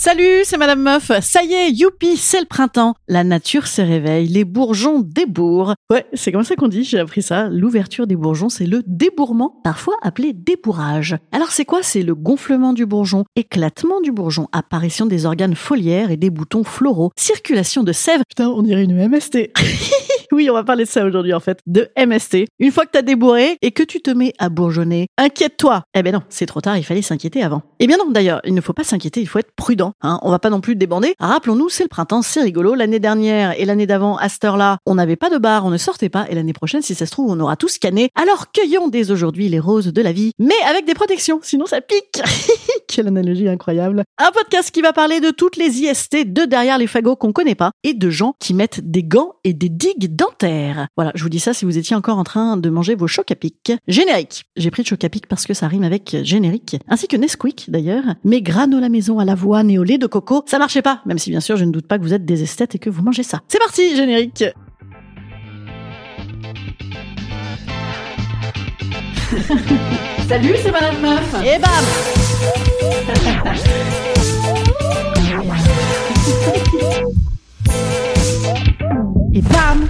Salut, c'est Madame Meuf. Ça y est, youpi, c'est le printemps. La nature se réveille, les bourgeons débourrent. Ouais, c'est comme ça qu'on dit, j'ai appris ça. L'ouverture des bourgeons, c'est le débourrement, parfois appelé débourrage. Alors c'est quoi? C'est le gonflement du bourgeon, éclatement du bourgeon, apparition des organes foliaires et des boutons floraux, circulation de sève. Putain, on dirait une MST. oui, on va parler de ça aujourd'hui en fait, de MST. Une fois que t'as débourré et que tu te mets à bourgeonner, inquiète-toi. Eh ben non, c'est trop tard, il fallait s'inquiéter avant. Eh bien non, d'ailleurs, il ne faut pas s'inquiéter, il faut être prudent. Hein. On va pas non plus débander. Rappelons-nous, c'est le printemps, c'est rigolo. L'année dernière et l'année d'avant, à cette heure-là, on n'avait pas de bar, on ne sortait pas. Et l'année prochaine, si ça se trouve, on aura tout scanné. Alors cueillons dès aujourd'hui les roses de la vie, mais avec des protections, sinon ça pique. Quelle analogie incroyable. Un podcast qui va parler de toutes les IST de derrière les fagots qu'on connaît pas et de gens qui mettent des gants et des digues Voilà, je vous dis ça si vous étiez encore en train de manger vos chocs à pic. Générique. J'ai pris de choc à pic parce que ça rime avec générique, ainsi que Nesquik d'ailleurs. Mais granola maison à l'avoine et au lait de coco, ça marchait pas, même si bien sûr je ne doute pas que vous êtes des esthètes et que vous mangez ça. C'est parti, générique. Salut, c'est Madame Meuf. Et bam Et bam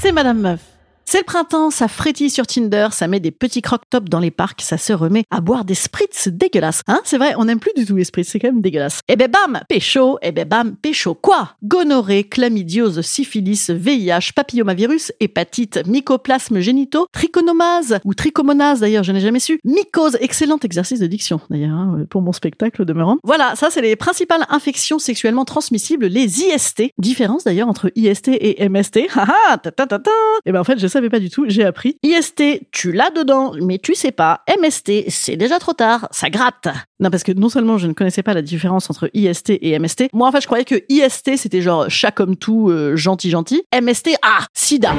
C'est Madame Meuf. C'est le printemps, ça frétille sur Tinder, ça met des petits croque-tops dans les parcs, ça se remet à boire des spritz dégueulasses. Hein, c'est vrai, on n'aime plus du tout les spritz, c'est quand même dégueulasse. Et ben bam, pécho, et ben bam, pécho. Quoi? Gonorrhée, chlamydiose, syphilis, VIH, papillomavirus, hépatite, mycoplasme génitaux, trichonomase, ou trichomonase d'ailleurs, je n'ai jamais su, mycose, excellent exercice de diction d'ailleurs, hein, pour mon spectacle demeurant. Voilà, ça c'est les principales infections sexuellement transmissibles, les IST. Différence d'ailleurs entre IST et MST. Et ben en fait, je savais pas du tout, j'ai appris. IST, tu l'as dedans, mais tu sais pas. MST, c'est déjà trop tard, ça gratte. Non, parce que non seulement je ne connaissais pas la différence entre IST et MST, moi en fait je croyais que IST c'était genre chat comme tout, euh, gentil gentil. MST, ah, sida.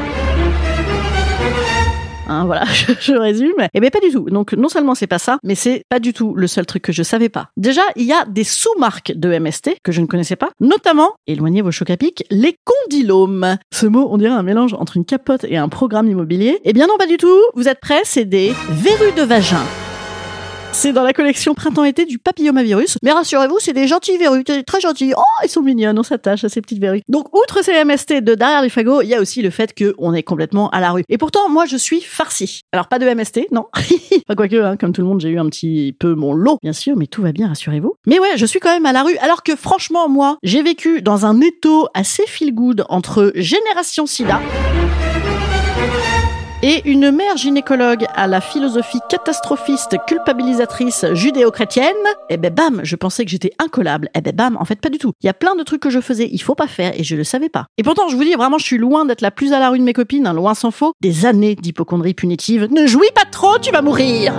Hein, voilà, je, résume. Eh bien, pas du tout. Donc, non seulement c'est pas ça, mais c'est pas du tout le seul truc que je savais pas. Déjà, il y a des sous-marques de MST que je ne connaissais pas, notamment, éloignez vos chocs à pic, les condylomes. Ce mot, on dirait un mélange entre une capote et un programme immobilier. Eh bien non, pas du tout. Vous êtes prêts? C'est des verrues de vagin. C'est dans la collection printemps-été du papillomavirus. Mais rassurez-vous, c'est des gentils verrues, très gentils. Oh, ils sont mignons, on s'attache à ces petites verrues. Donc, outre ces MST de derrière les fagots, il y a aussi le fait qu'on est complètement à la rue. Et pourtant, moi, je suis farci. Alors, pas de MST, non. enfin, quoique, hein, comme tout le monde, j'ai eu un petit peu mon lot, bien sûr, mais tout va bien, rassurez-vous. Mais ouais, je suis quand même à la rue, alors que franchement, moi, j'ai vécu dans un étau assez feel good entre génération sida et une mère gynécologue à la philosophie catastrophiste, culpabilisatrice, judéo-chrétienne, eh ben bam, je pensais que j'étais incollable. Eh ben bam, en fait pas du tout. Il y a plein de trucs que je faisais, il faut pas faire et je le savais pas. Et pourtant, je vous dis vraiment, je suis loin d'être la plus à la rue de mes copines, hein, loin s'en faut. Des années d'hypochondrie punitive. Ne jouis pas trop, tu vas mourir.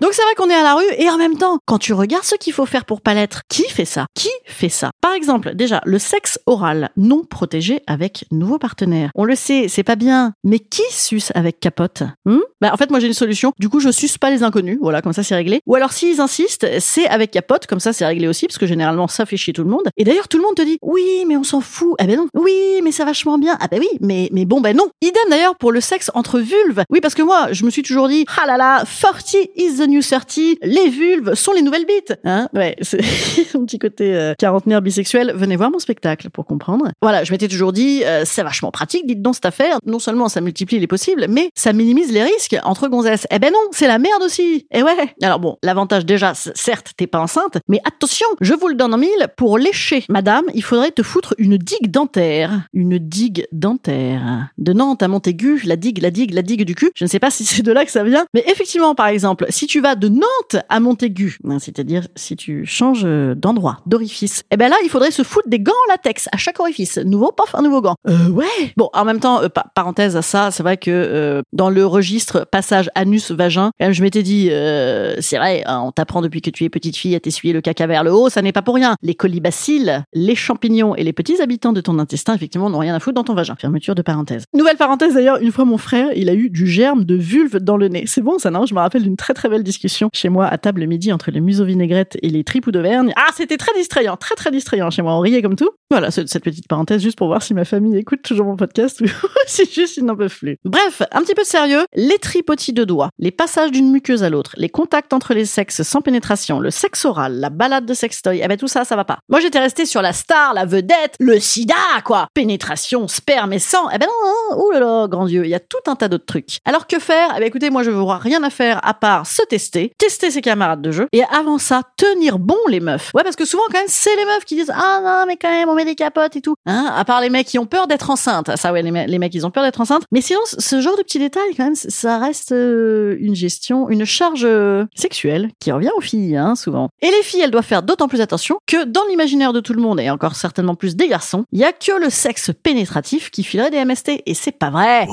Donc c'est vrai qu'on est à la rue et en même temps, quand tu regardes ce qu'il faut faire pour pas l'être, qui fait ça? Qui fait ça? Par exemple, déjà, le sexe oral non protégé avec nouveau partenaire. On le sait, c'est pas bien, mais qui suce avec capote? Hmm? Bah en fait, moi j'ai une solution. Du coup, je suce pas les inconnus, voilà, comme ça c'est réglé. Ou alors s'ils insistent, c'est avec capote, comme ça c'est réglé aussi, parce que généralement ça fait chier tout le monde. Et d'ailleurs, tout le monde te dit oui, mais on s'en fout. Ah ben non. Oui, mais ça vachement bien. Ah ben oui, mais mais bon ben non. Idem d'ailleurs pour le sexe entre vulves. Oui, parce que moi, je me suis toujours dit ah là là, 40 is the New 30, les vulves sont les nouvelles bites. Hein ouais, c'est son petit côté euh, quarantenaire bisexuel. Venez voir mon spectacle pour comprendre. Voilà, je m'étais toujours dit, euh, c'est vachement pratique, dites donc cette affaire. Non seulement ça multiplie les possibles, mais ça minimise les risques entre gonzesses. Eh ben non, c'est la merde aussi. Et ouais. Alors bon, l'avantage déjà, certes, t'es pas enceinte, mais attention, je vous le donne en mille, pour lécher, madame, il faudrait te foutre une digue dentaire. Une digue dentaire. De Nantes à Montaigu, la digue, la digue, la digue du cul. Je ne sais pas si c'est de là que ça vient, mais effectivement, par exemple, si tu vas de Nantes à Montaigu, hein, c'est-à-dire si tu changes euh, d'endroit, d'orifice, eh ben là, il faudrait se foutre des gants en latex à chaque orifice. Nouveau, paf, un nouveau gant. Euh, ouais. Bon, en même temps, euh, pa- parenthèse à ça, c'est vrai que euh, dans le registre passage anus-vagin, quand même, je m'étais dit, euh, c'est vrai, hein, on t'apprend depuis que tu es petite fille à t'essuyer le caca vers le haut, ça n'est pas pour rien. Les colibacilles, les champignons et les petits habitants de ton intestin, effectivement, n'ont rien à foutre dans ton vagin. Fermeture de parenthèse. Nouvelle parenthèse d'ailleurs, une fois mon frère, il a eu du germe de vulve dans le nez. C'est bon ça, non? Je me rappelle d'une très très belle discussion chez moi à table le midi entre les museaux vinaigrettes et les tripous d'Auvergne. Ah, c'était très distrayant, très très distrayant chez moi. On riait comme tout. Voilà, cette petite parenthèse juste pour voir si ma famille écoute toujours mon podcast ou si juste ils n'en peuvent plus. Bref, un petit peu de sérieux. Les tripotis de doigts, les passages d'une muqueuse à l'autre, les contacts entre les sexes sans pénétration, le sexe oral, la balade de sextoy, eh ben tout ça, ça va pas. Moi j'étais restée sur la star, la vedette, le sida, quoi. Pénétration, sperme et sang. Eh ben non, non, là, grand Dieu, il y a tout un tas d'autres trucs. Alors que faire? Eh ben écoutez, moi je veux voir rien à faire à part se tester, tester ses camarades de jeu, et avant ça, tenir bon les meufs. Ouais, parce que souvent quand même, c'est les meufs qui disent ah non mais quand même on met des capotes et tout. Hein à part les mecs qui ont peur d'être enceintes. Ça ouais, les, me- les mecs ils ont peur d'être enceintes. Mais sinon, ce genre de petits détails quand même, ça reste euh, une gestion, une charge euh, sexuelle qui revient aux filles, hein, souvent. Et les filles, elles doivent faire d'autant plus attention que dans l'imaginaire de tout le monde et encore certainement plus des garçons, il y a que le sexe pénétratif qui filerait des MST et c'est pas vrai.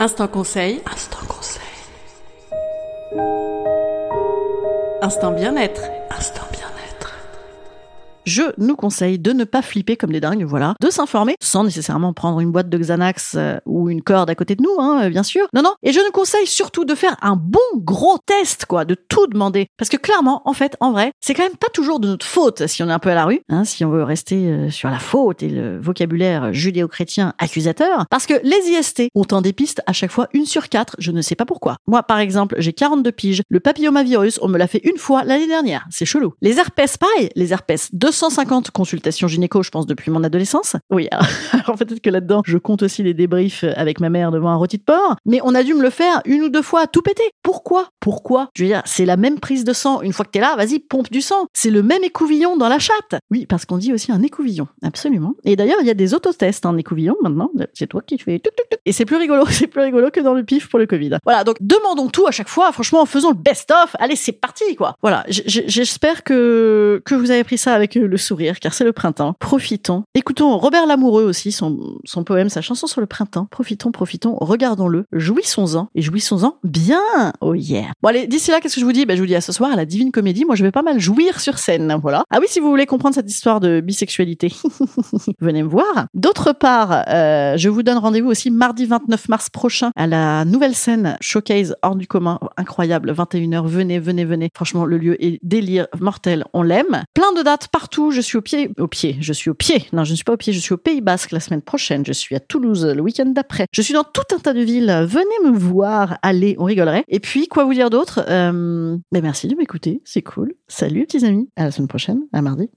Instant conseil. Instant conseil. Instant bien-être. Instant bien-être. Je nous conseille de ne pas flipper comme des dingues, voilà, de s'informer sans nécessairement prendre une boîte de Xanax euh, ou une corde à côté de nous, hein, bien sûr. Non, non. Et je nous conseille surtout de faire un bon gros test, quoi, de tout demander. Parce que clairement, en fait, en vrai, c'est quand même pas toujours de notre faute si on est un peu à la rue, hein, si on veut rester euh, sur la faute et le vocabulaire judéo-chrétien accusateur. Parce que les IST ont en des pistes à chaque fois une sur quatre, je ne sais pas pourquoi. Moi, par exemple, j'ai 42 piges. Le papillomavirus, on me l'a fait une fois l'année dernière. C'est chelou. Les herpès, pareil. Les herpès, 250 consultations gynéco, je pense, depuis mon adolescence. Oui, alors, alors peut-être que là-dedans, je compte aussi les débriefs avec ma mère devant un rôti de porc. Mais on a dû me le faire une ou deux fois, tout péter. Pourquoi? Pourquoi? Je veux dire, c'est la même prise de sang. Une fois que t'es là, vas-y, pompe du sang. C'est le même écouvillon dans la chatte. Oui, parce qu'on dit aussi un écouvillon. Absolument. Et d'ailleurs, il y a des autotests en écouvillon maintenant. C'est toi qui fais tuc, tuc, tuc. Et c'est plus rigolo. C'est plus rigolo que dans le pif pour le Covid. Voilà. Donc, demandons tout à chaque fois. Franchement, faisons le best-of. Allez, c'est parti, quoi. Voilà. J'espère que, que vous avez pris ça avec le sourire, car c'est le printemps. Profitons. Écoutons Robert Lamoureux aussi, son, poème, sa chanson sur le printemps. Profitons, profitons, regardons-le, jouissons-en, et jouissons-en bien. Oh yeah. Bon, allez, d'ici là, qu'est-ce que je vous dis? Ben, je vous dis à ce soir à la Divine Comédie. Moi, je vais pas mal jouir sur scène. Voilà. Ah oui, si vous voulez comprendre cette histoire de bisexualité, venez me voir. D'autre part, euh, je vous donne rendez-vous aussi mardi 29 mars prochain à la nouvelle scène Showcase hors du commun. Incroyable, 21h. Venez, venez, venez. Franchement, le lieu est délire mortel. On l'aime. Plein de dates partout. Je suis au pied, au pied. Je suis au pied. Non, je ne suis pas au pied. Je suis au Pays Basque la semaine prochaine. Je suis à Toulouse le week-end d'après. Je suis dans tout un tas de villes. Venez me voir. Allez, on rigolerait. Et puis, quoi vous dire d'autre? Euh, ben Merci de m'écouter. C'est cool. Salut, petits amis. À la semaine prochaine. À mardi.